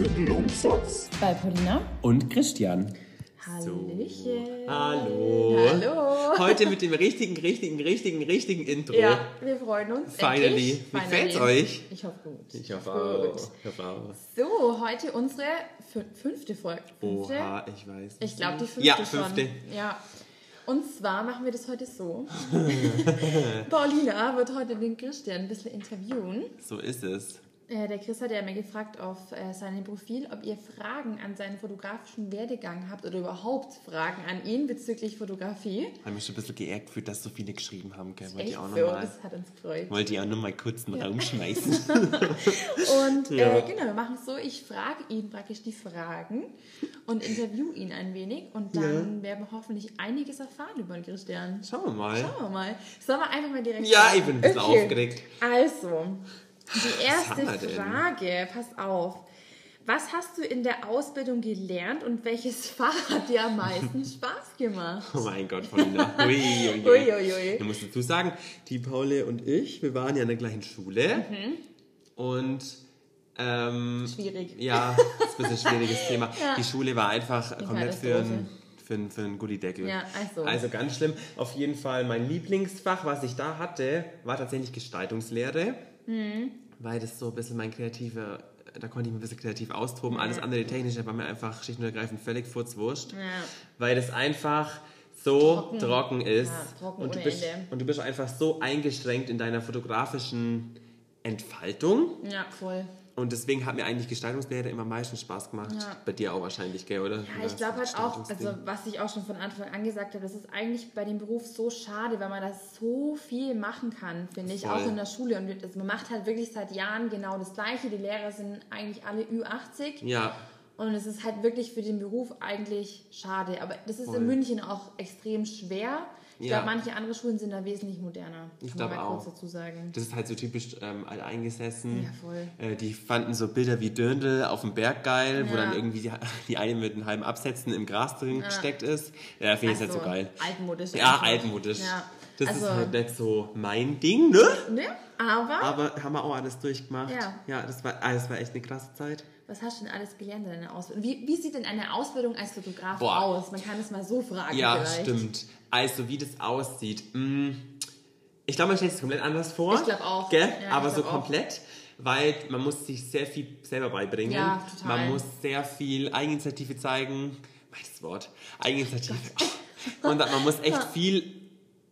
sind Lumsatz. Bei Paulina. Und Christian. Hallöchen. Hallo. Hallo. Heute mit dem richtigen, richtigen, richtigen, richtigen Intro. Ja, wir freuen uns. Finally. Endlich. Wie gefällt's euch? Ich hoffe gut. Ich hoffe Gut. auch. Ich hoffe auch. So, heute unsere fün- fünfte Folge. Fünfte? Oha, ich weiß. Ich glaube, die fünfte Ja, schon. fünfte. Ja. Und zwar machen wir das heute so. Paulina wird heute den Christian ein bisschen interviewen. So ist es. Äh, der Chris hat ja mir gefragt auf äh, seinem Profil, ob ihr Fragen an seinen fotografischen Werdegang habt oder überhaupt Fragen an ihn bezüglich Fotografie. Habe mich schon ein bisschen geärgert gefühlt, dass so viele geschrieben haben. Gell? Wollte ich auch so, nochmal. das hat uns gefreut. Wollte ich auch nochmal kurz einen Raum schmeißen. Und Ja. äh, genau, wir machen es so, ich frage ihn praktisch die Fragen und interview ihn ein wenig und dann werden wir hoffentlich einiges erfahren über den Christian. Schauen wir mal. Schauen wir mal. Sollen wir einfach mal direkt Ja, ich bin ein bisschen aufgeregt. Also, die erste? Frage, pass auf. Was hast du in der Ausbildung gelernt und welches Fach hat dir am meisten Spaß gemacht? Oh mein Gott, Paulina. Ui, ui, ui. Ui. Ich muss dazu sagen, die Paule und ich, wir waren ja in der gleichen Schule. Mhm. Und ähm, Schwierig. Ja, das ist ein bisschen schwieriges Thema. Ja. Die Schule war einfach komplett für einen für einen- für einen Gullideckel. Ja, also. Also ganz schlimm. Auf jeden Fall mein Lieblingsfach, was ich da hatte, war tatsächlich Gestaltungslehre. Mhm. Weil das so ein bisschen mein kreativer, da konnte ich mich ein bisschen kreativ austoben. Alles andere technische war mir einfach schlicht und ergreifend völlig furzwurscht. Ja. Weil das einfach so trocken, Trocken. ist. Ja, trocken und, du bist, Ende. und du bist einfach so eingeschränkt in deiner fotografischen Entfaltung. Ja, voll. Und deswegen hat mir eigentlich Gestaltungslehre immer am meisten Spaß gemacht. Ja. Bei dir auch wahrscheinlich, gell, oder? Ja, ich glaube halt auch, also was ich auch schon von Anfang an gesagt habe, das ist eigentlich bei dem Beruf so schade, weil man da so viel machen kann, finde ich, auch in der Schule. Und also man macht halt wirklich seit Jahren genau das Gleiche. Die Lehrer sind eigentlich alle Ü80 Ja, und es ist halt wirklich für den Beruf eigentlich schade. Aber das ist Voll. in München auch extrem schwer. Ich Ja. glaube, manche andere Schulen sind da wesentlich moderner. Ich glaube auch. kurz dazu sagen. das ist halt so typisch ähm, alteingesessen. Ja, voll. Äh, die fanden so Bilder wie Dirndl auf dem Berg geil, wo Ja. dann irgendwie die, die eine mit einem halben Absätzen im Gras drin gesteckt ist. Ja, finde ich jetzt nicht so Also, geil. Altmodisch. Ja, einfach. altmodisch. Ja. Das also, ist halt nicht so mein Ding, ne? Ne? Aber, Aber haben wir auch alles durchgemacht. Ja. Ja, das war, ah, das war echt eine krasse Zeit. Was hast du denn alles gelernt in deiner Ausbildung? Wie, wie sieht denn eine Ausbildung als Fotograf Boah. aus? Man kann es mal so fragen Ja, vielleicht. stimmt. Also, wie das aussieht. mh, Ich glaube, man stellt es komplett anders vor. Ich glaub auch. Gell? Ja, Aber so glaub auch. komplett, weil man muss sich sehr viel selber beibringen. Ja, total. Man muss sehr viel Eigeninitiative zeigen. Meites Wort. Eigeninitiative. Und man muss echt viel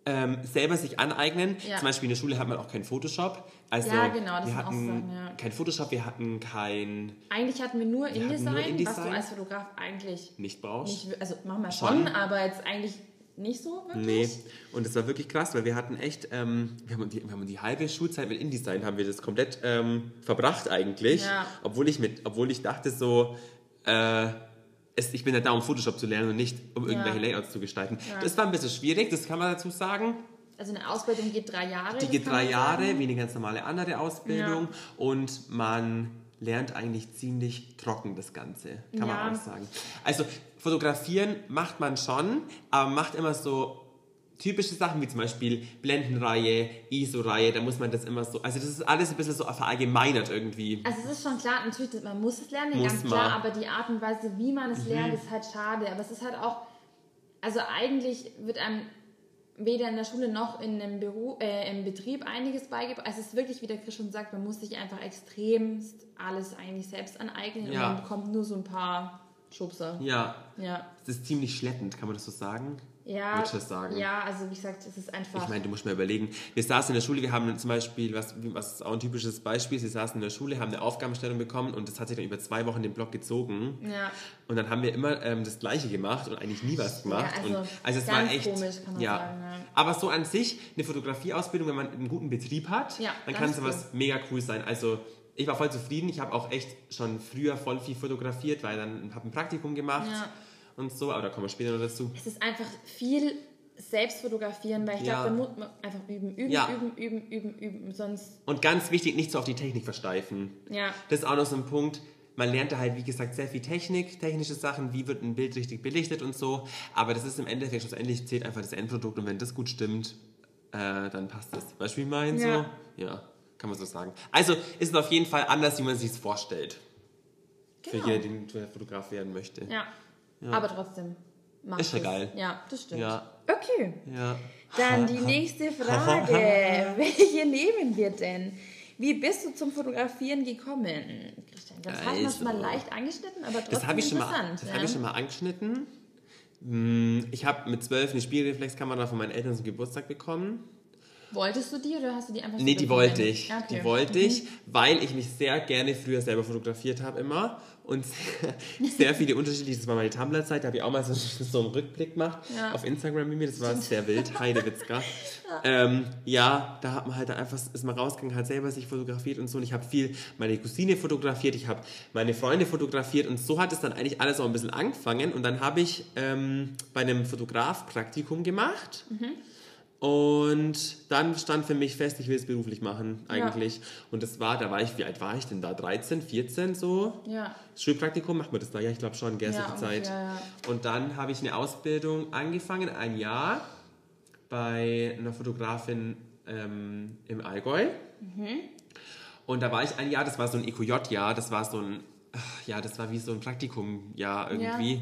ähm, selber sich aneignen. Ja. Zum Beispiel in der Schule hat man auch keinen Photoshop. Also Ja, genau, das wir sind auch hatten Sachen, ja. kein Photoshop, wir hatten kein Eigentlich hatten wir nur InDesign, nur was du als Fotograf eigentlich nicht brauchst. nicht, also machen wir schon, Schon. aber jetzt eigentlich nicht so wirklich. Nee, und es war wirklich krass, weil wir hatten echt, ähm, wir, haben die, wir haben die halbe Schulzeit mit InDesign, haben wir das komplett ähm, verbracht eigentlich. Ja. Obwohl, ich mit, obwohl ich dachte so, äh, es, ich bin ja da, um Photoshop zu lernen und nicht, um irgendwelche Ja. Layouts zu gestalten. Das war ein bisschen schwierig, das kann man dazu sagen. Also eine Ausbildung geht drei Jahre. Die geht drei Jahre, sagen. wie eine ganz normale andere Ausbildung. Ja. Und man lernt eigentlich ziemlich trocken das Ganze, kann Ja. man auch sagen. Also fotografieren macht man schon, aber macht immer so typische Sachen wie zum Beispiel Blendenreihe, ISO-Reihe, da muss man das immer so, also das ist alles ein bisschen so verallgemeinert irgendwie. Also es ist schon klar, natürlich, man muss es lernen, Muss ganz man. klar, aber die Art und Weise, wie man es Mhm. lernt, ist halt schade. Aber es ist halt auch, also eigentlich wird einem weder in der Schule noch in einem Büro, äh, im Betrieb einiges beigebracht. Also es ist wirklich, wie der Chris schon sagt, man muss sich einfach extremst alles eigentlich selbst aneignen Ja. und man bekommt nur so ein paar Schubser. Ja, Ja. es ist ziemlich schleppend, kann man das so sagen? Ja, das sagen? ja, also wie gesagt, es ist einfach. Ich meine, du musst mal überlegen. Wir saßen in der Schule, wir haben zum Beispiel, was, was ist auch ein typisches Beispiel, sie saßen in der Schule, haben eine Aufgabenstellung bekommen und das hat sich dann über zwei Wochen den Block gezogen. ja. Und dann haben wir immer ähm, das Gleiche gemacht und eigentlich nie was gemacht. Ja, also und, also es war echt. komisch, kann man ja. sagen, ja. Aber so an sich, eine Fotografieausbildung, wenn man einen guten Betrieb hat, Ja, dann kann sowas mega cool sein. Also ich war voll zufrieden. Ich habe auch echt schon früher voll viel fotografiert, weil dann habe ein Praktikum gemacht Ja. Und so. Aber da kommen wir später noch dazu. Es ist einfach viel selbst fotografieren, weil ich Ja. glaube, da muss man einfach üben, üben, Ja. üben, üben, üben, üben. Sonst, Und ganz wichtig, nicht so auf die Technik versteifen. ja. Das ist auch noch so ein Punkt. Man lernt da halt, wie gesagt, sehr viel Technik, technische Sachen, wie wird ein Bild richtig belichtet und so. Aber das ist im Endeffekt, schlussendlich zählt einfach das Endprodukt und wenn das gut stimmt, äh, dann passt das. Weißt du, wie ich meine? Ja. So? Ja, kann man so sagen. Also ist es auf jeden Fall anders, wie man sich es vorstellt. Genau. Für jeden, der Fotograf werden möchte. Ja. Aber trotzdem. Macht Ist es. geil. Ja, das stimmt. Ja. Okay. Ja. Dann die nächste Frage. Welche nehmen wir denn? Wie bist du zum Fotografieren gekommen? Christian, das hatten wir schon mal Also. leicht angeschnitten, aber trotzdem Das habe ich, schon mal- interessant. das ja. hab ich schon mal angeschnitten. Hm, Ich habe mit zwölf eine Spiegelreflexkamera von meinen Eltern zum Geburtstag bekommen. Wolltest du die oder hast du die einfach so Nee, die wollte ich. Ja, okay. Mhm. Die wollte ich, weil ich mich sehr gerne früher selber fotografiert habe immer. Und sehr, sehr viele unterschiedliche, das war meine Tumblr-Zeit, da habe ich auch mal so, so einen Rückblick gemacht Ja. auf Instagram mit mir, das war sehr wild, Heidewitzka. ähm, ja, da hat man halt einfach, ist man rausgegangen, hat selber sich fotografiert und so. Und ich habe viel meine Cousine fotografiert, ich habe meine Freunde fotografiert und so hat es dann eigentlich alles auch ein bisschen angefangen. Und dann habe ich ähm, bei einem Fotograf Praktikum gemacht. Und dann stand für mich fest, ich will es beruflich machen, eigentlich. Und das war, da war ich, wie alt war ich denn da? 13, 14 so? Ja. Schulpraktikum macht man das da? Ja, ich glaube schon, gell, Ja, solche Zeit. ja. Und dann habe ich eine Ausbildung angefangen, ein Jahr, bei einer Fotografin ähm, im Allgäu. Mhm. Und da war ich ein Jahr, das war so ein EQJ-Jahr, das war so ein, ja, das war wie so ein Praktikumjahr irgendwie.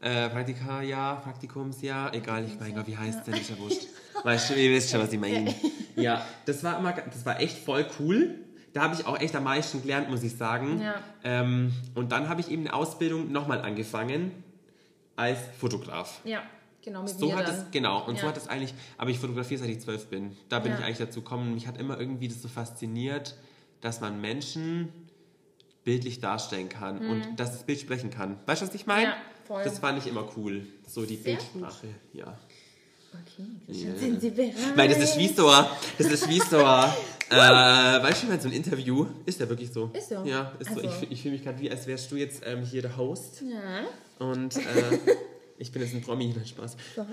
Äh, Praktikajahr, Praktikumsjahr, egal, ich mein Gott, wie heißt es denn, ist ja wurscht. Weißt du, ihr wisst schon, was ich meine. Ja, das war immer, das war echt voll cool. Da habe ich auch echt am meisten gelernt, muss ich sagen. Ja. Ähm, und dann habe ich eben eine Ausbildung nochmal angefangen als Fotograf. Ja, genau, mit So mir hat dann. es, genau, und so Ja. hat es eigentlich, aber ich fotografiere seit ich zwölf bin. Da bin Ja. ich eigentlich dazu gekommen. Mich hat immer irgendwie das so fasziniert, dass man Menschen bildlich darstellen kann und dass das Bild sprechen kann. Weißt du, was ich meine? Mhm. Ja, voll. Das fand ich immer cool. So die Sehr Bildsprache, ja. Okay, Christian, sind Sie bereit? Weil das ist wie so, ein- das ist wie so, ein, äh, weißt du, wenn so ein Interview, ist ja wirklich so. Ist so. Ja, ist so. Also. Ich, ich fühle mich gerade wie, als wärst du jetzt ähm, hier der Host Ja. und äh, ich bin jetzt ein Promi, nein, Spaß.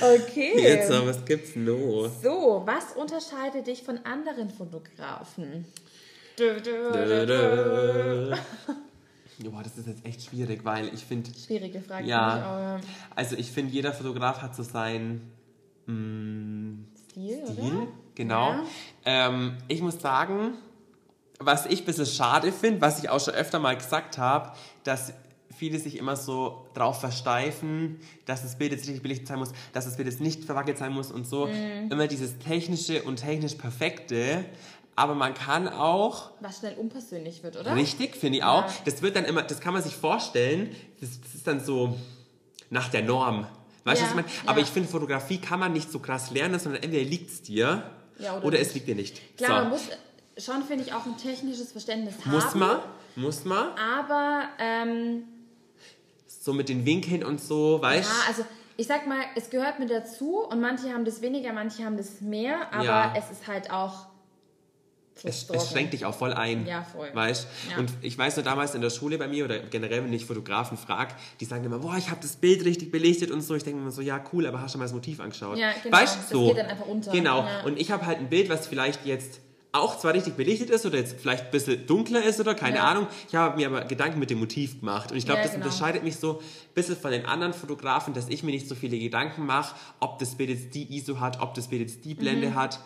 Okay. Jetzt, aber was gibt's noch? So, was unterscheidet dich von anderen Fotografen? Dö, dö. dö. Boah, das ist jetzt echt schwierig, weil ich finde, Schwierige Frage. Ja. finde ich auch, ja. also ich finde, jeder Fotograf hat so seinen mm, Stil, Stil, oder? genau. Ja. Ähm, ich muss sagen, was ich ein bisschen schade finde, was ich auch schon öfter mal gesagt habe, dass viele sich immer so drauf versteifen, dass das Bild jetzt richtig billig sein muss, dass das Bild jetzt nicht verwackelt sein muss und so. Mhm. Immer dieses technische und technisch perfekte. Aber man kann auch Was schnell unpersönlich wird, oder? Richtig, finde ich auch. Ja. Das wird dann immer, das kann man sich vorstellen, das, das ist dann so nach der Norm. Weißt du, Ja, was ich meine? Aber ja. ich finde, Fotografie kann man nicht so krass lernen, sondern entweder liegt es dir oder oder, es liegt dir nicht. Klar, so. man muss schon, finde ich, auch ein technisches Verständnis haben. muss man, muss man. Aber, ähm, So mit den Winkeln und so, weißt ja, also ich sag mal, es gehört mit dazu und manche haben das weniger, manche haben das mehr, aber es ist halt auch es, es schränkt dich auch voll ein. Ja, voll. Weißt? Ja. Und ich weiß nur damals in der Schule bei mir oder generell, wenn ich Fotografen frage, die sagen immer, boah, ich habe das Bild richtig belichtet und so. Ich denke mir immer so, ja, cool, aber hast du mal das Motiv angeschaut? Ja, genau. Weißt Das so. geht dann einfach unter. Genau. Ja. Und ich habe halt ein Bild, was vielleicht jetzt auch zwar richtig belichtet ist oder jetzt vielleicht ein bisschen dunkler ist oder keine Ja. Ahnung. Ich habe mir aber Gedanken mit dem Motiv gemacht. Und ich glaube, Ja, das genau. unterscheidet mich so ein bisschen von den anderen Fotografen, dass ich mir nicht so viele Gedanken mache, ob das Bild jetzt die ISO hat, ob das Bild jetzt die Blende hat.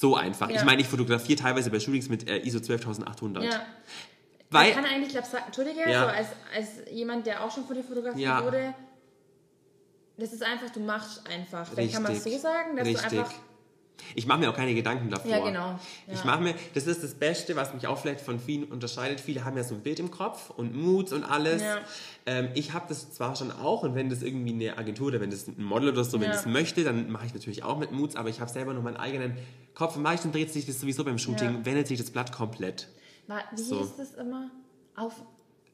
So einfach. Ja. Ich meine, ich fotografiere teilweise bei Shootings mit äh, ISO 12800. Ja. Weil, ich kann eigentlich, glaub, sagen, Entschuldige, Ja. so als, als jemand, der auch schon von dir fotografiert Ja. wurde, das ist einfach, du machst einfach. Dann kann man es so sagen, dass Richtig. du einfach. Ich mache mir auch keine Gedanken davor. Ja, genau. Ja. Ich mache mir, das ist das Beste, was mich auch vielleicht von vielen unterscheidet. Viele haben ja so ein Bild im Kopf und Moods und alles. Ja. Ähm, ich habe das zwar schon auch und wenn das irgendwie eine Agentur oder wenn das ein Model oder so, wenn Ja. das möchte, dann mache ich natürlich auch mit Moods, aber ich habe selber nur meinen eigenen Kopf. Und meistens dreht sich das sowieso beim Shooting, wendet sich das Blatt komplett. Wie So. hieß das immer? Auf.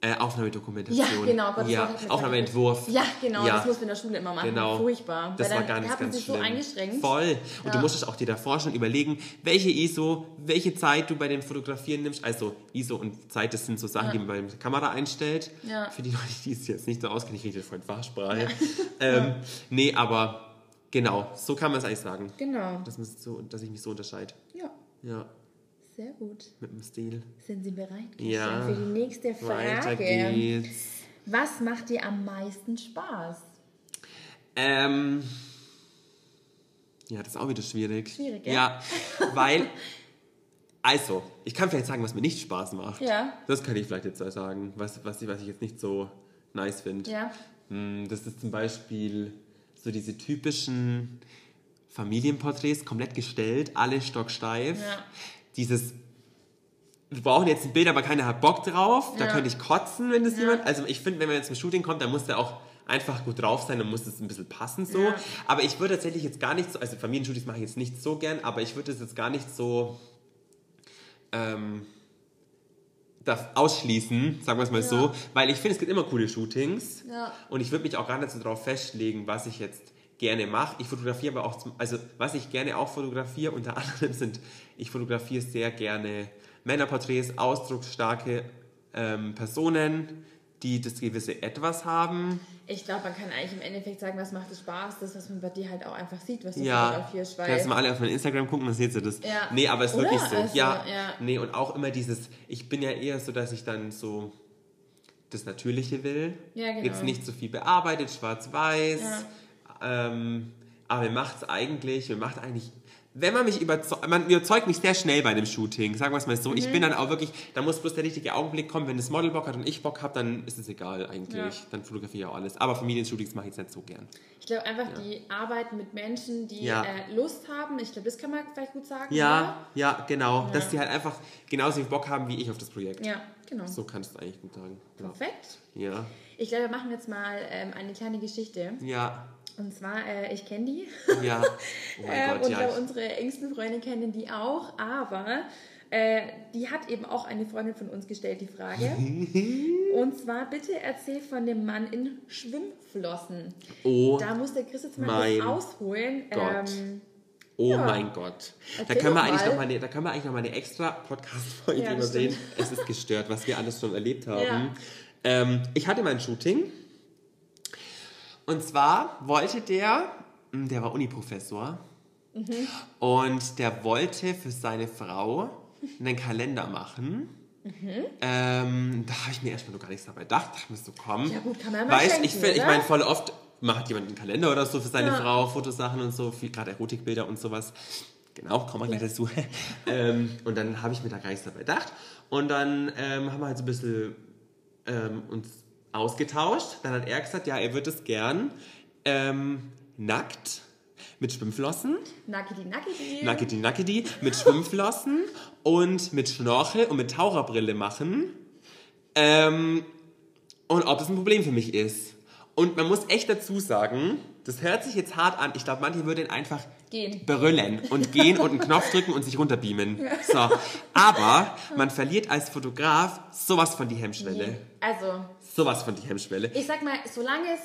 Äh, Aufnahmedokumentation. Ja, genau. Gott, ja, Aufnahmeentwurf. Ja, genau. Ja. Das muss man in der Schule immer machen. Genau. Furchtbar. Das war ganz, ganz sich schlimm. so eingeschränkt. Voll. Und du Ja. musstest auch dir davor schon überlegen, welche ISO, welche Zeit du bei dem Fotografieren nimmst. Also ISO und Zeit, das sind so Sachen, Ja. die man bei der Kamera einstellt. Ja. Für die Leute, die es jetzt nicht so auskennen, ich rede voll Fachsprache. Ähm, nee, aber genau, so kann man es eigentlich sagen. Genau. Dass, so, dass ich mich so unterscheide. Ja, Ja, sehr gut. mit dem Stil. Sind Sie bereit Ja. Für die nächste Weiter Frage? geht's. Was macht dir am meisten Spaß? Ähm, ja, das ist auch wieder schwierig. Schwierig, gell? Ja, weil Also, ich kann vielleicht sagen, was mir nicht Spaß macht. Ja. Das kann ich vielleicht jetzt sagen, was, was, ich, was ich jetzt nicht so nice finde. Ja. Hm, Das ist zum Beispiel so diese typischen Familienporträts, komplett gestellt, alle stocksteif. Ja. Dieses, wir brauchen jetzt ein Bild, aber keiner hat Bock drauf. Da Ja. könnte ich kotzen, wenn das Ja. jemand. Also ich finde, wenn man jetzt zum Shooting kommt, dann muss der auch einfach gut drauf sein, dann muss es ein bisschen passen so. Ja. Aber ich würde tatsächlich jetzt gar nicht so, also Familienshootings mache ich jetzt nicht so gern, aber ich würde es jetzt gar nicht so ähm, da ausschließen, sagen wir es mal so, weil ich finde, es gibt immer coole Shootings und ich würde mich auch gar nicht so darauf festlegen, was ich jetzt gerne mache. Ich fotografiere aber auch, zum, also was ich gerne auch fotografiere, unter anderem sind, ich fotografiere sehr gerne Männerporträts, ausdrucksstarke ähm, Personen, die das gewisse Etwas haben. Ich glaube, man kann eigentlich im Endeffekt sagen, was macht es Spaß, das, was man bei dir halt auch einfach sieht, was du Ja, fotografierst. Weil kannst du mal alle auf mein Instagram gucken, dann seht ihr das. Ja. Nee, aber es ist Oder? wirklich so. Also, ja, ja. nee, und auch immer dieses, ich bin ja eher so, dass ich dann so das Natürliche will. Ja, genau. Jetzt nicht so viel bearbeitet, schwarz-weiß. Ja. Ähm, aber mir macht es eigentlich, mir macht eigentlich, wenn man mich überzeugt, man überzeugt mich sehr schnell bei einem Shooting, sagen wir es mal so. Mhm. Ich bin dann auch wirklich, da muss bloß der richtige Augenblick kommen. Wenn das Model Bock hat und ich Bock habe, dann ist es egal eigentlich. Ja. Dann fotografiere ich auch alles. Aber Familienshootings mache ich jetzt nicht so gern. Ich glaube einfach die Arbeit mit Menschen, die Ja. äh, Lust haben. Ich glaube, das kann man vielleicht gut sagen. Ja, ja, genau. Ja. Dass die halt einfach genauso viel Bock haben wie ich auf das Projekt. oder? Ja, genau. So kannst du eigentlich gut sagen. Ja. Perfekt. Ja. Ich glaube, wir machen jetzt mal ähm, eine kleine Geschichte. Ja. Und zwar, äh, ich kenne die. Ja. Oh mein äh, Gott, und ja. unsere engsten Freunde kennen die auch. Aber äh, die hat eben auch eine Freundin von uns gestellt, die Frage. und zwar, bitte erzähl von dem Mann in Schwimmflossen. oh, Da muss der Chris jetzt mal ausholen. Gott. Ähm, oh ja. mein Gott. Da können, wir doch eigentlich mal. noch mal eine, da können wir eigentlich noch mal eine extra Podcast-Folge Ja, sehen. Es ist gestört, was wir alles schon erlebt haben. Ja. Ähm, ich hatte mein Shooting. Und zwar wollte der, hm, der war Uniprofessor, Mhm. und der wollte für seine Frau einen Kalender machen. Mhm. Ähm, da habe ich mir erstmal noch gar nichts dabei gedacht. Da musst du kommen. Ja gut, kann man ja mal Weißt, schenken, ich, find- ich meine, voll oft macht jemand einen Kalender oder so für seine Ja. Frau, Fotosachen und so, gerade Erotikbilder und sowas. Genau, kommen wir gleich dazu. ähm, und dann habe ich mir da gar nichts dabei gedacht. Und dann ähm, haben wir halt so ein bisschen ähm, uns ausgetauscht. Dann hat er gesagt, ja, er würde es gern ähm, nackt mit Schwimmflossen, Nackidi, nackidi. nackidi nackidi, mit Schwimmflossen und mit Schnorchel und mit Taucherbrille machen. Ähm, und ob das ein Problem für mich ist. Und man muss echt dazu sagen, das hört sich jetzt hart an. Ich glaube, manche würden einfach Gehen. berüllen und gehen und einen Knopf drücken und sich runterbeamen. So. Aber man verliert als Fotograf sowas von die Hemmschwelle. Also, Sowas von die Hemmschwelle. ich sag mal, solange es.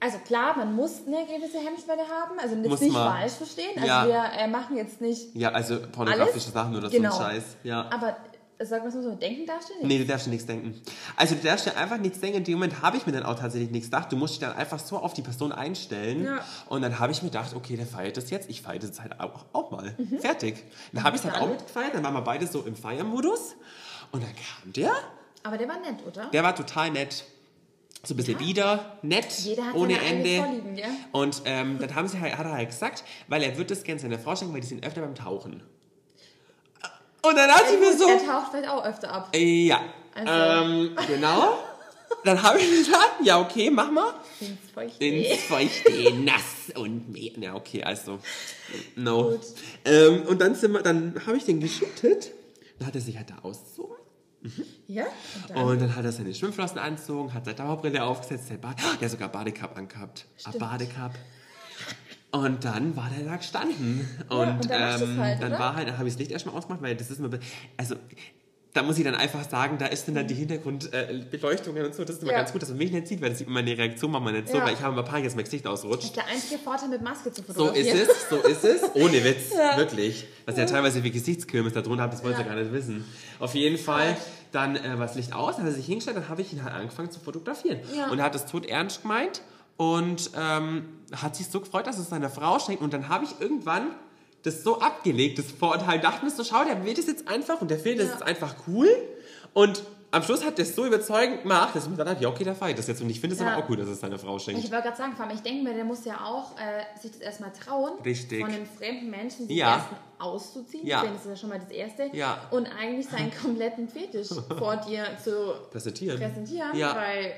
Also klar, man muss eine gewisse Hemmschwelle haben, also das Muss nicht man. falsch verstehen. Also Ja. wir äh, machen jetzt nicht. Ja, also pornografische Alles? Sachen oder Genau. so ein Scheiß. Ja. Aber sag mal so, denken darfst du nicht. Nee, du darfst dir nichts denken. Also du darfst dir einfach nichts denken. In dem Moment habe ich mir dann auch tatsächlich nichts gedacht. Du musst dich dann einfach so auf die Person einstellen. Ja. Und dann habe ich mir gedacht, okay, der feiert das jetzt. Ich feiere das halt auch, auch mal. Fertig. Dann habe ich es halt auch mitgefeiert. Dann waren wir beide so im Feiermodus. Und dann kam der. Aber der war nett, oder? Der war total nett. So ein bisschen wieder, nett, Jeder hat ohne seine Ende. Vorlieben, gell? Und ähm, dann haben sie halt, hat er halt gesagt, weil er wird das gerne seiner Frau schenken, weil die sind öfter beim Tauchen. Und dann hat sie mir so... Er taucht vielleicht auch öfter ab. Ja, Also- ähm, genau. Dann habe ich gesagt, ja, okay, mach mal. Ins Feuchte. Ins Feuchte, nass und mehr. Ja, okay, also, no. Ähm, und dann, sind wir- dann habe ich den geshootet. Dann hat er sich halt da ausgezogen. Ja? Und dann, Und dann hat er seine Schwimmflossen angezogen, hat seine Dauerbrille aufgesetzt, der, Bad, der hat sogar Badecup angehabt. Ein Stimmt. Badecup. Und dann war der da gestanden. Und, und dann ähm, halt, dann war halt, dann habe ich das Licht erstmal ausgemacht, weil das ist immer, also da muss ich dann einfach sagen, da ist dann, dann die Hintergrundbeleuchtungen und so, das ist immer Ja. ganz gut, dass man mich nicht sieht, weil das sieht immer meine Reaktion manchmal nicht so, Ja. weil ich habe immer Panik, dass mein Gesicht ausrutscht. das ist der einzige Vorteil mit Maske zu So fotografieren. ist es, so ist es. Ohne Witz, wirklich. Was ja teilweise wie Gesichtskirmes da drunter habt, das wollt ihr Ja. gar nicht wissen. Auf jeden Fall, dann äh, war das Licht aus, dann hat er sich hingestellt, dann habe ich ihn halt angefangen zu fotografieren. Ja. Und er hat es tot ernst gemeint und ähm, hat sich so gefreut, dass es seiner Frau schenkt. Und dann habe ich irgendwann das so abgelegt, das Vorurteil, dachte mir so, schau, der will das jetzt einfach und der findet das Ja. jetzt einfach cool. Und am Schluss hat das so überzeugend gemacht, dass ich mir gedacht habe, ja, okay, der feiert das jetzt. Und ich finde es Ja. aber auch gut, dass es seiner Frau schenkt. Ich wollte gerade sagen, vor allem, ich denke mir, der muss ja auch äh, sich das erstmal trauen, Richtig. von einem fremden Menschen sich Ja. erst auszuziehen. Ja. Denn das ist ja schon mal das Erste. Ja. Und eigentlich seinen kompletten Fetisch vor dir zu Präsentieren. präsentieren, Ja. weil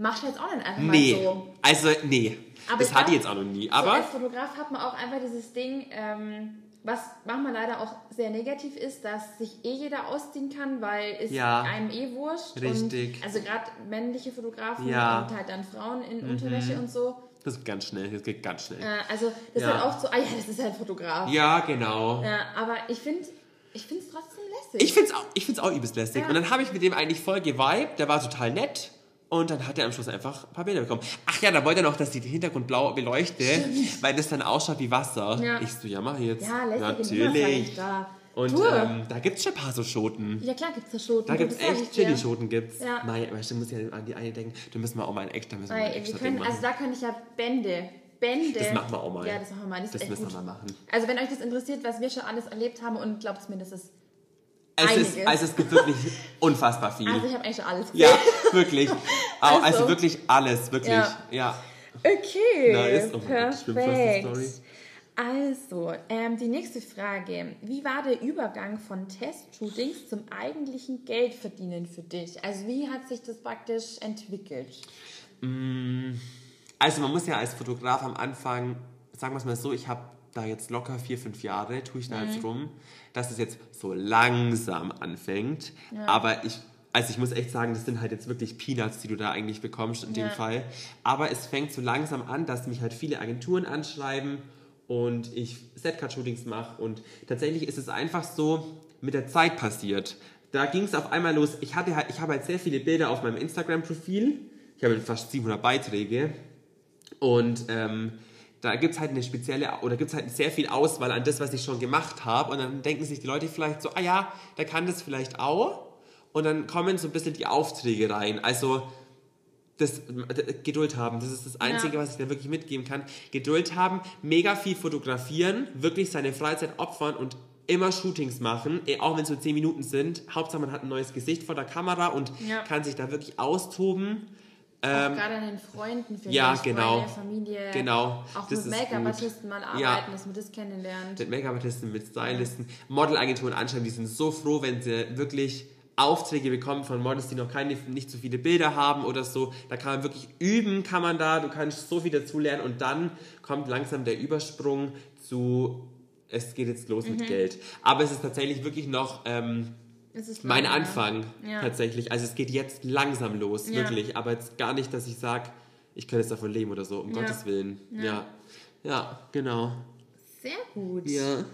machst du jetzt auch nicht einfach Nee, mal so. also nee. Aber das hatte ich jetzt auch noch nie. so Aber als Fotograf hat man auch einfach dieses Ding, ähm, was manchmal leider auch sehr negativ ist, dass sich eh jeder ausziehen kann, weil es Ja. einem eh wurscht. Richtig. Und, also gerade männliche Fotografen Ja. Mhm. und halt dann Frauen in Unterwäsche und so. das geht ganz schnell, das geht ganz schnell. Äh, also das Ja. ist halt auch so, ah ja, das ist halt Fotograf. Ja, genau. Ja, aber ich finde ich finde es trotzdem lässig. Ich finde es auch, ich find's auch übelst lästig. Ja. Und dann habe ich mit dem eigentlich voll geweibt, der war total nett. Und dann hat er am Schluss einfach ein paar Bilder bekommen. Ach ja, da wollte er noch, dass die den Hintergrund blau beleuchte, weil das dann ausschaut wie Wasser. Ja. Ich so, ja, mach ich jetzt. ja, Natürlich. da. Und ähm, da gibt es schon ein paar so Schoten. ja klar gibt's da Schoten. Da gibt es echt ich. Chili-Schoten. Gibt's. Ja. Mei, weißt du, muss ja an die eine denken. Da müssen wir auch mal ein extra, müssen wir wir extra können, machen. also da kann ich ja Bände. Bände. Das machen wir auch mal. Ja, das machen wir mal. Das, Das müssen gut. wir mal machen. Also wenn euch das interessiert, was wir schon alles erlebt haben und glaubt mir, das ist. Es, ist, also es gibt wirklich unfassbar viel. Also ich habe eigentlich schon alles ja, wirklich. Also, Also. wirklich alles, wirklich. Ja. ja. Okay, stimmt fast die perfekt. Story. Also, ähm, die nächste Frage. Wie war der Übergang von Testshootings zum eigentlichen Geldverdienen für dich? Also wie hat sich das praktisch entwickelt? Also man muss ja als Fotograf am Anfang, sagen wir es mal so, ich habe da jetzt locker vier, fünf Jahre, tue ich da Mhm. jetzt rum, dass es jetzt so langsam anfängt. Aber ich, also ich muss echt sagen, das sind halt jetzt wirklich Peanuts, die du da eigentlich bekommst in dem Ja. Fall. Aber es fängt so langsam an, dass mich halt viele Agenturen anschreiben und ich Setcard-Shootings mache. Und tatsächlich ist es einfach so mit der Zeit passiert. Da ging es auf einmal los. Ich, hatte halt, ich habe halt sehr viele Bilder auf meinem Instagram-Profil. Ich habe fast 700 Beiträge. Und ähm, da gibt es halt eine spezielle, oder gibt es halt sehr viel Auswahl an das, was ich schon gemacht habe. Und dann denken sich die Leute vielleicht so, ah ja, der kann das vielleicht auch. Und dann kommen so ein bisschen die Aufträge rein. Also das, d- Geduld haben, das ist das Einzige, Ja. was ich da wirklich mitgeben kann. Geduld haben, mega viel fotografieren, wirklich seine Freizeit opfern und immer Shootings machen, eh, auch wenn es nur 10 Minuten sind. Hauptsache man hat ein neues Gesicht vor der Kamera und Ja. kann sich da wirklich austoben. Auch gerade an den Freunden Ähm, ja, genau. Freunde, Familie. Genau, Auch mit ist Make-up-Artisten mal arbeiten, Ja. dass man das kennenlernt. mit Make-up-Artisten, mit Stylisten, Modelagenturen anschreiben, die sind so froh, wenn sie wirklich Aufträge bekommen von Models, die noch keine, nicht so viele Bilder haben oder so. Da kann man wirklich üben, kann man da, du kannst so viel dazulernen und dann kommt langsam der Übersprung zu, es geht jetzt los Mhm. mit Geld. Aber es ist tatsächlich wirklich noch ähm, mein langsam. Anfang, Ja. tatsächlich. Also es geht jetzt langsam los, Ja. wirklich. Aber jetzt gar nicht, dass ich sage, ich kann jetzt davon leben oder so, um Ja. Gottes Willen. Ja. ja, genau. Sehr gut. Ja.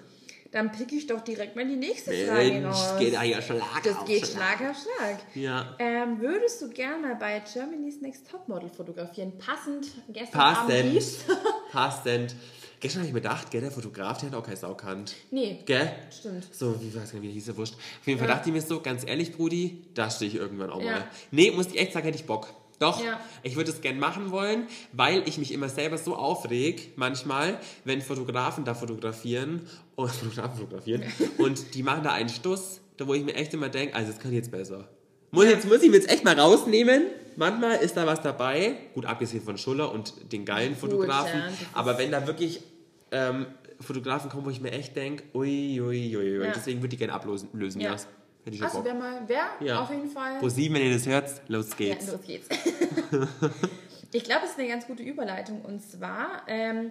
Dann pick ich doch direkt mal die nächste Frage Mensch, raus. geht da ja Schlag das auf geht Schlag auf Schlag. Ja. Ähm, würdest du gerne bei Germany's Next Topmodel fotografieren? Passend gestern Abend Passend. lief's. Passend. Gestern habe ich mir gedacht, gell, der Fotograf, der hat auch keine Sau kannt. nee, Gell? stimmt. So, wie weiß gar nicht, wie hieß, der wurscht. Auf jeden Fall Ja. dachte ich mir so, ganz ehrlich, Brudi, da stehe ich irgendwann auch Ja. mal. Nee, muss ich echt sagen, hätte ich Bock. Doch, Ja. ich würde es gern machen wollen, weil ich mich immer selber so aufreg, manchmal, wenn Fotografen da fotografieren und Fotografen fotografieren und die machen da einen Stuss, da wo ich mir echt immer denke, also das kann ich jetzt besser. Muss, Ja. jetzt, muss ich mir jetzt echt mal rausnehmen. Manchmal ist da was dabei, gut abgesehen von Schuller und den geilen Gut, Fotografen, ja, das ist- aber wenn da wirklich ähm, Fotografen kommen, wo ich mir echt denke, ui, ui, ui, ui, Ja. deswegen würde ich gerne ablösen, lösen, Ja. ja. Hätte ich Also wer mal, wer Ja. auf jeden Fall. Pro sieben, wenn ihr das hört, los Ja, geht's. los geht's. ich glaube, es ist eine ganz gute Überleitung. Und zwar, ähm,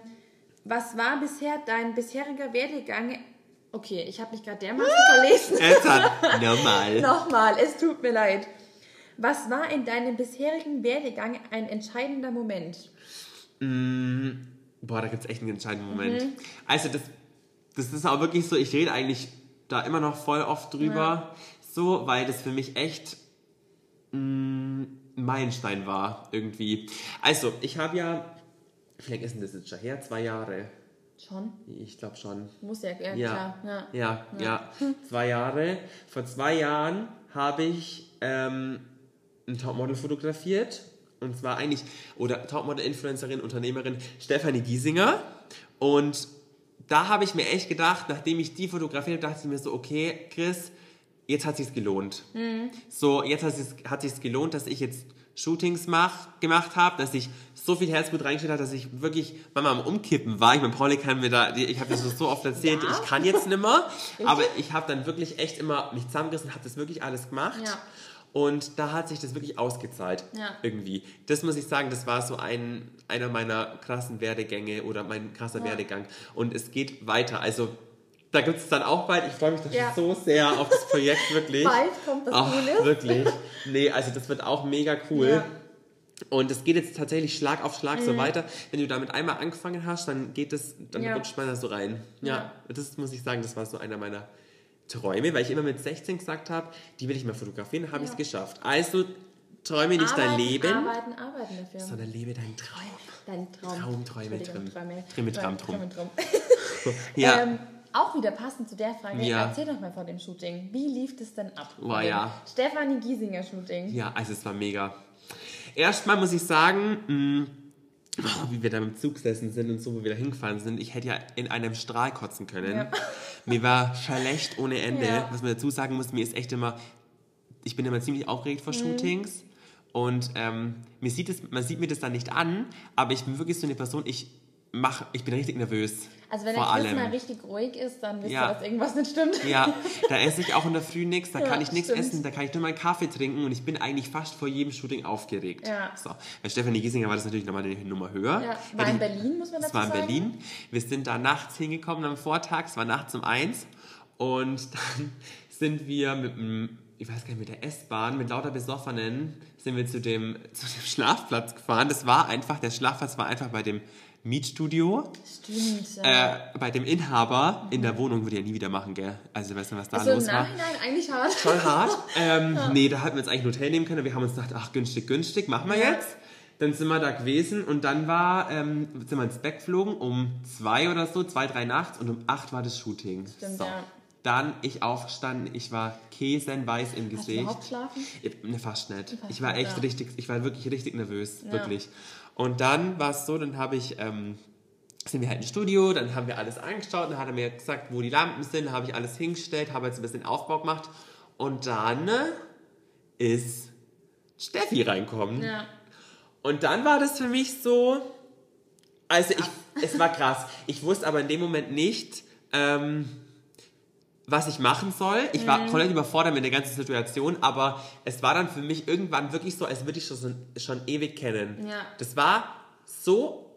was war bisher dein bisheriger Werdegang? Okay, ich habe mich gerade dermaßen verlesen. Hat normal. Nochmal, es tut mir leid. Was war in deinem bisherigen Werdegang ein entscheidender Moment? Boah, da gibt's echt einen entscheidenden Moment. Mhm. Also das, das ist auch wirklich so, ich rede eigentlich da immer noch voll oft drüber, so, weil das für mich echt mm, ein Meilenstein war, irgendwie. Also, ich habe ja, wie lange ist denn das jetzt schon her? Zwei Jahre. Schon? Ich glaube schon. Muss ja, ja, Ja, klar. Ja. ja, ja, Zwei Jahre. Vor zwei Jahren habe ich ähm, ein Topmodel fotografiert. Und zwar eigentlich, oder Topmodel-Influencerin, Unternehmerin Stefanie Giesinger. Und da habe ich mir echt gedacht, nachdem ich die fotografiert habe, dachte ich mir so, okay, Chris, jetzt hat sich's gelohnt. Mhm. So, jetzt hat sich's, hat sich's gelohnt, dass ich jetzt Shootings mach, gemacht habe, dass ich so viel Herzblut reingestellt habe, dass ich wirklich manchmal am Umkippen war. Ich meine, Pauli kann mir da, ich habe das so oft erzählt, Ja. ich kann jetzt nimmer, aber ich habe dann wirklich echt immer mich zusammengerissen, habe das wirklich alles gemacht. Ja. Und da hat sich das wirklich ausgezahlt. Ja. Irgendwie. Das muss ich sagen, das war so ein, einer meiner krassen Werdegänge oder mein krasser Ja. Werdegang. Und es geht weiter. Also da gibt es dann auch bald, ich freue mich Ja. so sehr auf das Projekt, wirklich. Bald kommt das Ach, Cooles. Wirklich. Nee, also das wird auch mega cool. Ja. Und es geht jetzt tatsächlich Schlag auf Schlag so weiter. Wenn du damit einmal angefangen hast, dann geht es, dann Mhm. Ja. rutscht man da so rein. Ja. Ja. das muss ich sagen, das war so einer meiner Träume, weil ich immer mit 16 gesagt habe, die will ich mal fotografieren, habe ich es geschafft. Also träume nicht dein Arbeiten, Leben, Arbeiten, arbeiten dafür. sondern lebe deinen Traum. Dein Traum. Traum, Träume. Träume. Trum. Trimme, Trum. Ja, Ähm, auch wieder passend zu der Frage, Ja. erzähl doch mal vor dem Shooting. Wie lief das denn ab? Oh, ja. Stefanie Giesinger Shooting. ja, also es war mega. Erstmal muss ich sagen, mh, oh, wie wir da im Zug gesessen sind und so, wo wir da hingefahren sind, ich hätte ja in einem Strahl kotzen können. Ja. Mir war schlecht ohne Ende. Ja. Was man dazu sagen muss, mir ist echt immer, ich bin immer ziemlich aufgeregt Mhm. vor Shootings. Und ähm, mir sieht es, man sieht mir das dann nicht an, aber ich bin wirklich so eine Person, ich mach, ich bin richtig nervös. Also wenn vor der Chris allem. mal richtig ruhig ist, dann wisst Ja. ihr, dass irgendwas nicht stimmt. Ja, da esse ich auch in der Früh nichts, da Ja, kann ich nichts essen, da kann ich nur meinen Kaffee trinken und ich bin eigentlich fast vor jedem Shooting aufgeregt. Ja. So. Bei Stefanie Giesinger war das natürlich nochmal eine Nummer höher. Ja, war in Berlin, muss man Das dazu war in sagen. Berlin. Wir sind da nachts hingekommen am Vortag, es war nachts um eins und dann sind wir mit dem, ich weiß gar nicht, mit der S-Bahn, mit lauter Besoffenen, sind wir zu dem, zu dem Schlafplatz gefahren. Das war einfach, der Schlafplatz war einfach bei dem Mietstudio. Stimmt. Ja. Äh, bei dem Inhaber in der Wohnung würde ich ja nie wieder machen, gell? Also, weißt du, was da also los war? Nachhinein eigentlich hart. Voll hart. Ähm, Nee, da hätten wir jetzt eigentlich ein Hotel nehmen können. Wir haben uns gedacht, ach, günstig, günstig, machen wir Ja. jetzt. Dann sind wir da gewesen und dann war, ähm, sind wir ins Bett geflogen um zwei oder so, zwei, drei nachts und um acht war das Shooting. Stimmt, ja. Dann ich aufgestanden, ich war käsenweiß im Hast du Gesicht. überhaupt schlafen? Ich- Ne, fast nicht. Ich war echt ja. richtig, ich war wirklich richtig nervös, Ja. wirklich. Und dann war es so, dann habe ich, ähm, sind wir halt im Studio, dann haben wir alles angeschaut, dann hat er mir gesagt, wo die Lampen sind, habe ich alles hingestellt, habe jetzt ein bisschen Aufbau gemacht und dann ist Steffi reinkommen. Ja. Und dann war das für mich so, also ich, es war krass. Ich wusste aber in dem Moment nicht, ähm, was ich machen soll. Ich Mhm. war komplett überfordert mit der ganzen Situation, aber es war dann für mich irgendwann wirklich so, als würde ich schon, schon ewig kennen. Ja. Das war so,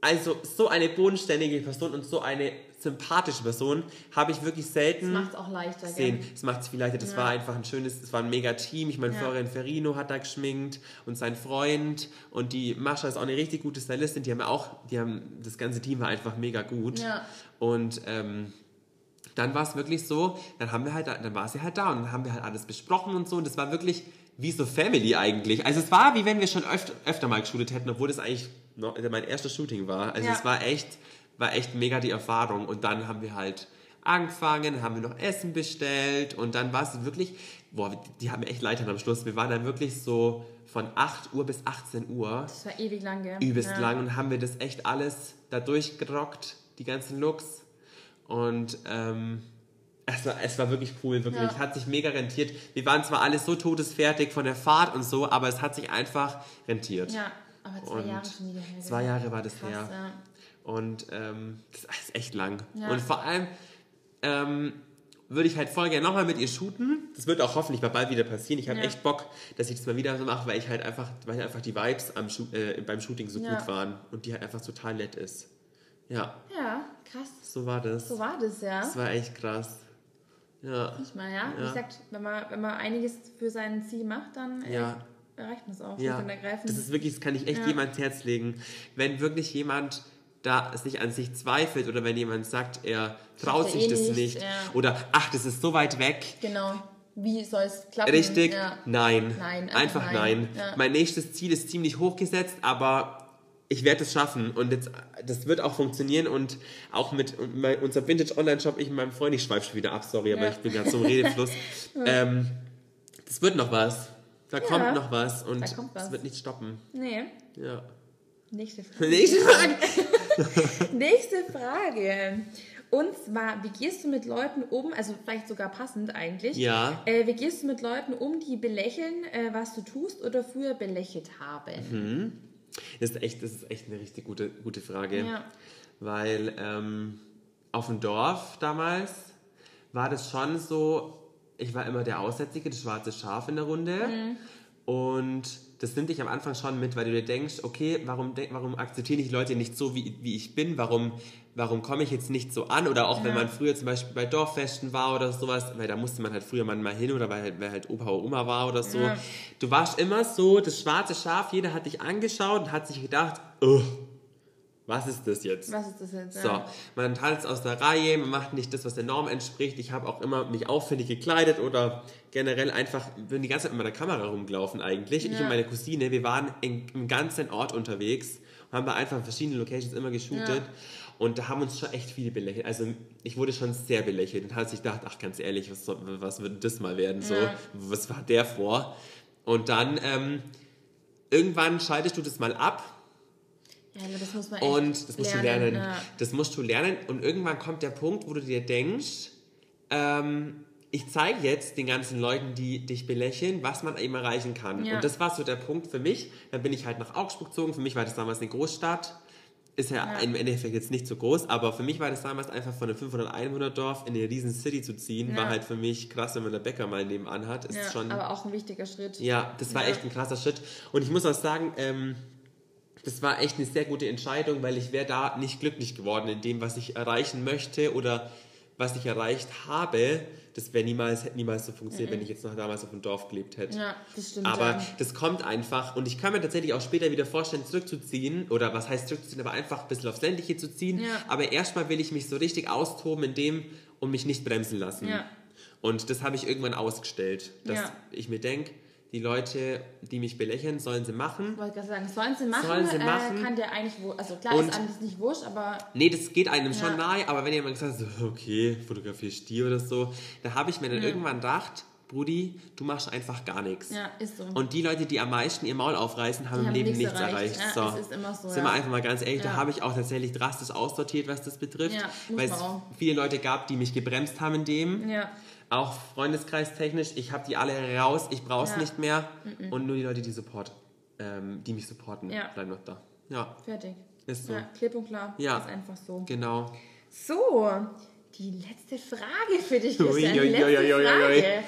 also so eine bodenständige Person und so eine sympathische Person habe ich wirklich selten Das macht es auch leichter, gesehen. gell? Es macht es viel leichter. Das Ja. war einfach ein schönes, es war ein mega Team. Ich meine, Ja. Florian Ferrino hat da geschminkt und sein Freund und die Mascha ist auch eine richtig gute Stylistin. Die haben auch, die haben, das ganze Team war einfach mega gut. Ja. Und ähm, dann war es wirklich so, dann haben wir halt, dann war sie halt da und dann haben wir halt alles besprochen und so. Und das war wirklich wie so Family eigentlich. Also es war wie wenn wir schon öfter, öfter mal geshootet hätten, obwohl das eigentlich noch mein erstes Shooting war. Also Ja. es war echt, war echt mega die Erfahrung. Und dann haben wir halt angefangen, haben wir noch Essen bestellt und dann war es wirklich, boah, die haben echt leid am Schluss. Wir waren dann wirklich so von 8 Uhr bis 18 Uhr Das war ewig lang, gell? übelst ja. lang und haben wir das echt alles da durchgerockt, die ganzen Looks. Und ähm, es, war, es war wirklich cool, wirklich. Ja. Hat sich mega rentiert. Wir waren zwar alle so todesfertig von der Fahrt und so, aber es hat sich einfach rentiert. Ja, aber zwei Und Jahre schon wieder her. zwei gell? Jahre war das Krass, her. Ja. Und ähm, das ist echt lang. Ja. Und vor allem ähm, würde ich halt voll gerne nochmal mit ihr shooten. Das wird auch hoffentlich mal bald wieder passieren. Ich habe echt Bock, dass ich das mal wieder so mache, weil ich halt einfach, weil einfach die Vibes am äh, beim Shooting so gut waren und die halt einfach total nett ist. Ja, ja, krass. so war das. So war das, ja. Das war echt krass. Ja. Ich meine, ja, wie Ja. gesagt, wenn man, wenn man einiges für sein Ziel macht, dann äh, Ja. erreicht man es auch. Ja, das ist wirklich, das kann ich echt Ja. jedem ans Herz legen. Wenn wirklich jemand da sich an sich zweifelt oder wenn jemand sagt, er traut sich eh das nicht, nicht ja. oder ach, das ist so weit weg. genau. Wie soll es klappen? Richtig? Ja. Nein. Nein, Einfach, einfach nein. nein. Mein nächstes Ziel ist ziemlich hochgesetzt, aber ich werde es schaffen und jetzt, das wird auch funktionieren und auch mit und mein, unser Vintage Online Shop, ich mit meinem Freund, ich schweife schon wieder ab, sorry, aber Ja. ich bin gerade so im Redefluss. ähm, das wird noch was. Da kommt noch was und es wird nicht stoppen. Nee. Ja. Nächste Frage. Nächste Frage. Nächste Frage. Und zwar, wie gehst du mit Leuten um, also vielleicht sogar passend eigentlich, Ja. äh, wie gehst du mit Leuten um, die belächeln, äh, was du tust oder früher belächelt haben? Mhm. Das ist echt, das ist echt eine richtig gute, gute Frage. Ja. Weil ähm, auf dem Dorf damals war das schon so, ich war immer der Aussätzige, das schwarze Schaf in der Runde. Mhm. Das nimmt dich am Anfang schon mit, weil du dir denkst, okay, warum, warum akzeptieren ich Leute nicht so, wie, wie ich bin? Warum, warum komme ich jetzt nicht so an? Oder auch wenn man früher zum Beispiel bei Dorffesten war oder sowas, weil da musste man halt früher mal hin oder weil halt, weil halt Opa oder Oma war oder so. Ja. Du warst immer so das schwarze Schaf, jeder hat dich angeschaut und hat sich gedacht, oh, was ist das jetzt? Was ist das jetzt? So, Ja. man tanzt aus der Reihe, man macht nicht das, was der Norm entspricht. Ich habe auch immer mich auffällig gekleidet oder generell einfach, bin die ganze Zeit mit meiner Kamera rumgelaufen eigentlich. Ich Ja. und meine Cousine, wir waren in, im ganzen Ort unterwegs und haben da einfach in verschiedenen Locations immer geshootet. Ja. Und da haben uns schon echt viele belächelt. Also ich wurde schon sehr belächelt und hat sich gedacht, ach ganz ehrlich, was, was wird das mal werden? So, was war der vor? Und dann ähm, irgendwann schaltest du das mal ab ja, das muss man echt und das musst du lernen. Ja. Das musst du lernen. Und irgendwann kommt der Punkt, wo du dir denkst, ähm, ich zeige jetzt den ganzen Leuten, die dich belächeln, was man eben erreichen kann. Ja. Und das war so der Punkt für mich. Dann bin ich halt nach Augsburg gezogen. Für mich war das damals eine Großstadt. Ist ja, Ja. im Endeffekt jetzt nicht so groß, aber für mich war das damals einfach von einem 500 Einwohner Dorf in eine riesen City zu ziehen, Ja. war halt für mich krass, wenn man der Bäcker mal nebenan hat. Ist Ja, schon aber auch ein wichtiger Schritt. ja, das war echt ein krasser Schritt. Und ich muss auch sagen, ähm, das war echt eine sehr gute Entscheidung, weil ich wäre da nicht glücklich geworden in dem, was ich erreichen möchte oder was ich erreicht habe. Das wäre niemals, hätte niemals so funktioniert, wenn ich jetzt noch damals auf dem Dorf gelebt hätte. Ja, das stimmt. Aber ja. das kommt einfach und ich kann mir tatsächlich auch später wieder vorstellen, zurückzuziehen oder was heißt zurückzuziehen, aber einfach ein bisschen aufs Ländliche zu ziehen. Ja. Aber erstmal will ich mich so richtig austoben in dem und mich nicht bremsen lassen. Ja. Und das habe ich irgendwann ausgestellt, dass ich mir denke, die Leute, die mich belächeln, sollen sie machen. Ich wollte gerade sagen, sollen sie machen, Sollen sie machen. Äh, kann der eigentlich wo, also klar Und- ist einem das nicht wurscht, aber Nee, das geht einem schon Ja. nahe, aber wenn jemand gesagt hat, so, okay, fotografierst die oder so, da habe ich mir dann irgendwann gedacht, Brudi, du machst einfach gar nichts. ja, ist so. Und die Leute, die am meisten ihr Maul aufreißen, haben Die im haben Leben nichts nichts erreicht. erreicht. so. Ja, es ist immer so, Sind ja. wir einfach mal ganz ehrlich, da Ja. habe ich auch tatsächlich drastisch aussortiert, was das betrifft. Ja, weil es viele Leute gab, die mich gebremst haben in dem. ja, Auch freundeskreistechnisch, ich habe die alle raus, ich brauche es Ja. nicht mehr. Und nur die Leute, die Support, ähm, die mich supporten, Ja. bleiben noch da. Ja, fertig. ist so. Ja, klipp und klar. Ja. Ist einfach so. Genau. So, die letzte Frage für dich, Christian. Die letzte. Frage.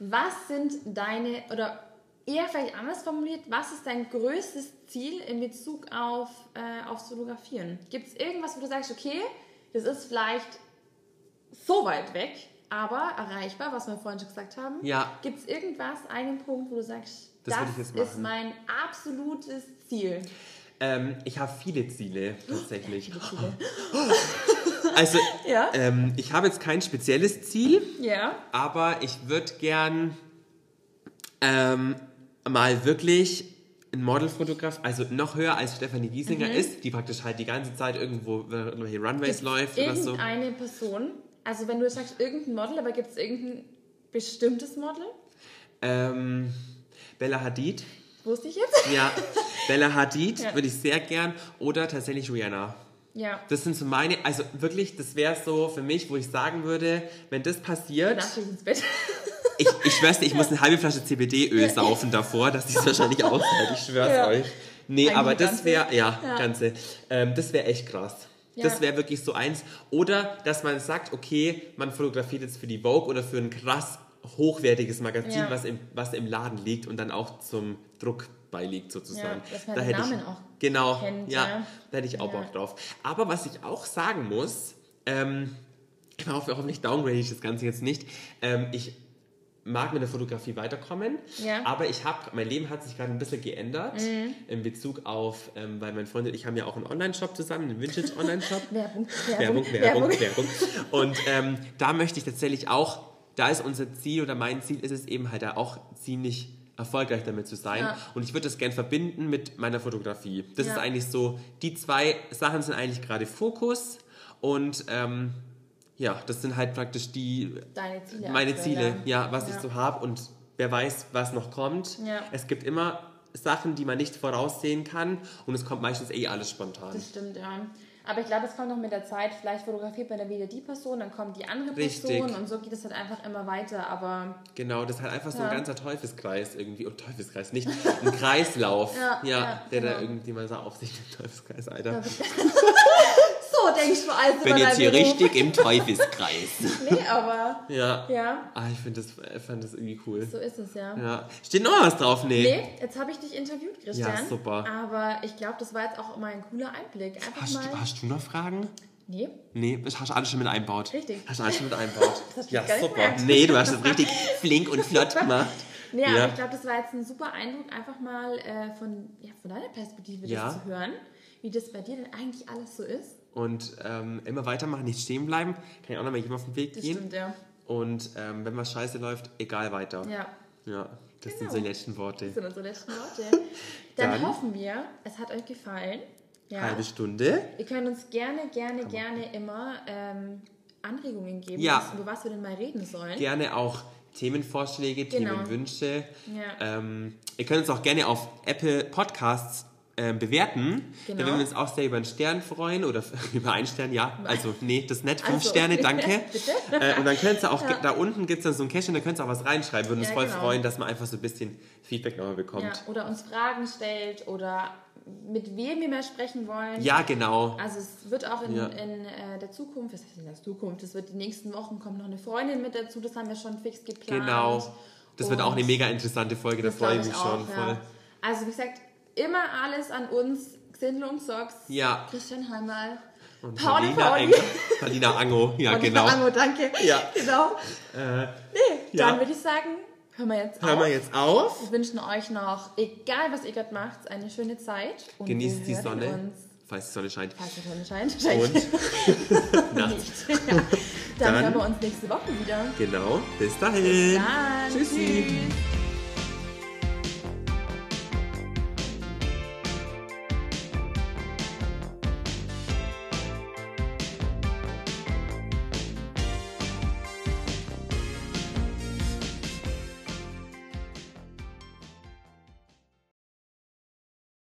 Was sind deine, oder eher vielleicht anders formuliert, was ist dein größtes Ziel in Bezug auf, äh, aufs Fotografieren? Gibt es irgendwas, wo du sagst, okay, das ist vielleicht so weit weg, aber erreichbar, was wir vorhin schon gesagt haben? Ja. Gibt es irgendwas, einen Punkt, wo du sagst, Das das, ist mein absolutes Ziel? Ähm, ich habe viele Ziele, tatsächlich. Viele Ziele. Also, Ja. ähm, ich habe jetzt kein spezielles Ziel, Ja. aber ich würde gern ähm, mal wirklich ein Modelfotograf, also noch höher als Stefanie Giesinger Mhm. ist, die praktisch halt die ganze Zeit irgendwo irgendwelche Runways läuft oder so. Irgendeine Person, also wenn du sagst irgendein Model, aber gibt es irgendein bestimmtes Model? Ähm, Bella Hadid, Wusste ich jetzt? ja, Bella Hadid Ja. würde ich sehr gern oder tatsächlich Rihanna. Ja. Das sind so meine, also wirklich, das wäre so für mich, wo ich sagen würde, wenn das passiert, Danach ich ins Bett. ich, ich schwör's dir, ich muss eine halbe Flasche CBD-Öl saufen davor, dass dies wahrscheinlich aushält. Ich schwör's Ja. euch. Nee, Eigentlich aber das wäre, ja, Ja. ganze. Ähm, das wäre echt krass. Ja. Das wäre wirklich so eins. Oder, dass man sagt, okay, man fotografiert jetzt für die Vogue oder für ein krass hochwertiges Magazin, Ja. was, im, was im Laden liegt und dann auch zum Druck beiliegt sozusagen. Ja, dass man da den hätte Namen ich, auch genau, kennt, ja, ja. da hätte ich auch. Bock drauf. Aber was ich auch sagen muss, ähm, ich hoffe, hoffentlich downgrade ich das Ganze jetzt nicht. Ähm, ich mag mit der Fotografie weiterkommen, Ja. aber ich habe, mein Leben hat sich gerade ein bisschen geändert Mhm. in Bezug auf, ähm, weil mein Freund und ich haben ja auch einen Online-Shop zusammen, einen Vintage-Online-Shop. Werbung, Werbung, Werbung, Werbung. Und ähm, da möchte ich tatsächlich auch, da ist unser Ziel oder mein Ziel ist es eben halt da auch ziemlich erfolgreich damit zu sein. Ja. Und ich würde das gern verbinden mit meiner Fotografie. Das Ja. ist eigentlich so, die zwei Sachen sind eigentlich gerade Fokus und ähm, ja, das sind halt praktisch die Deine Ziele. meine aktuell, Ziele, ja, was Ja. ich so habe und wer weiß, was noch kommt. Ja. Es gibt immer Sachen, die man nicht voraussehen kann und es kommt meistens eh alles spontan. Das stimmt, ja. Aber ich glaube, es kommt noch mit der Zeit. Vielleicht fotografiert man dann wieder die Person, dann kommt die andere Richtig. Person und so geht es halt einfach immer weiter. Aber Genau, das ist halt einfach so Ja. ein ganzer Teufelskreis irgendwie. Oh, Teufelskreis, nicht ein Kreislauf. Ja, ja, ja, der da genau. irgendwie mal so auf sich den Teufelskreis, Alter. so denkst du also Bin jetzt hier Beruf. richtig im Teufelskreis. Nee, aber ja. ja, Ah, ich finde das, ich fand das irgendwie cool. so ist es ja. Ja. Steht noch was drauf? Nee. Nee, jetzt habe ich dich interviewt, Christian. Ja, super. Aber ich glaube, das war jetzt auch mal ein cooler Einblick. Einfach Hast, mal. du, hast du noch Fragen? Nee, Nee, das hast du alles schon mit einbaut. Richtig. Hast du alles schon mit einbaut. Ja, super. Nee, du hast das richtig flink und flott gemacht. nee Ja. aber ich glaube, das war jetzt ein super Eindruck, einfach mal äh, von, ja, von deiner Perspektive Ja. das zu hören, wie das bei dir denn eigentlich alles so ist. Und ähm, immer weitermachen, nicht stehen bleiben. Kann ich auch nochmal jedem auf den Weg Das gehen. stimmt, ja. Und ähm, wenn was scheiße läuft, egal weiter. Ja, Ja, das sind Genau. so die letzten Worte. das sind unsere letzten Worte. Dann, Dann- hoffen wir, es hat euch gefallen. Ja. Halbe Stunde. Ihr könnt uns gerne, gerne, gerne immer ähm, Anregungen geben, Ja. über was wir denn mal reden sollen. Gerne auch Themenvorschläge, Genau. Themenwünsche. Ja. Ähm, ihr könnt uns auch gerne auf Apple Podcasts ähm, bewerten. Genau. Da würden wir uns auch sehr über einen Stern freuen oder über einen Stern, ja. Also, nee, das ist nett. Fünf Also, Sterne, danke. bitte. Äh, und dann könnt ihr auch, da unten gibt es dann so ein Kästchen, da könnt ihr auch was reinschreiben. Würden uns Ja, voll genau. freuen, dass man einfach so ein bisschen Feedback nochmal Ja, bekommt. oder uns Fragen stellt oder mit wem wir mehr sprechen wollen. Ja, genau. Also es wird auch in, Ja. in äh, der Zukunft, was heißt in der Zukunft, es wird die nächsten Wochen kommt noch eine Freundin mit dazu, das haben wir schon fix geplant. Genau. Das wird auch eine Und mega interessante Folge, da freue ich mich auch, schon ja. voll. Also wie gesagt, immer alles an uns, Xindel und Socks, Ja. Christian Heimal, Und Pauli, Paulina, Pauli. Paulina Ango, ja, und genau. Ango, danke. Ja. Genau. Äh, Nee, Ja. dann würde ich sagen, hören wir jetzt hören auf. wir jetzt auf. Wir wünschen euch noch, egal was ihr gerade macht, eine schöne Zeit. Und Genießt die Sonne, Uns, falls die Sonne scheint. falls die Sonne scheint. Und nachts. ja. Dann, Dann- hören wir uns nächste Woche wieder. Genau. Bis dahin. Bis dann. Tschüssi. Tschüss.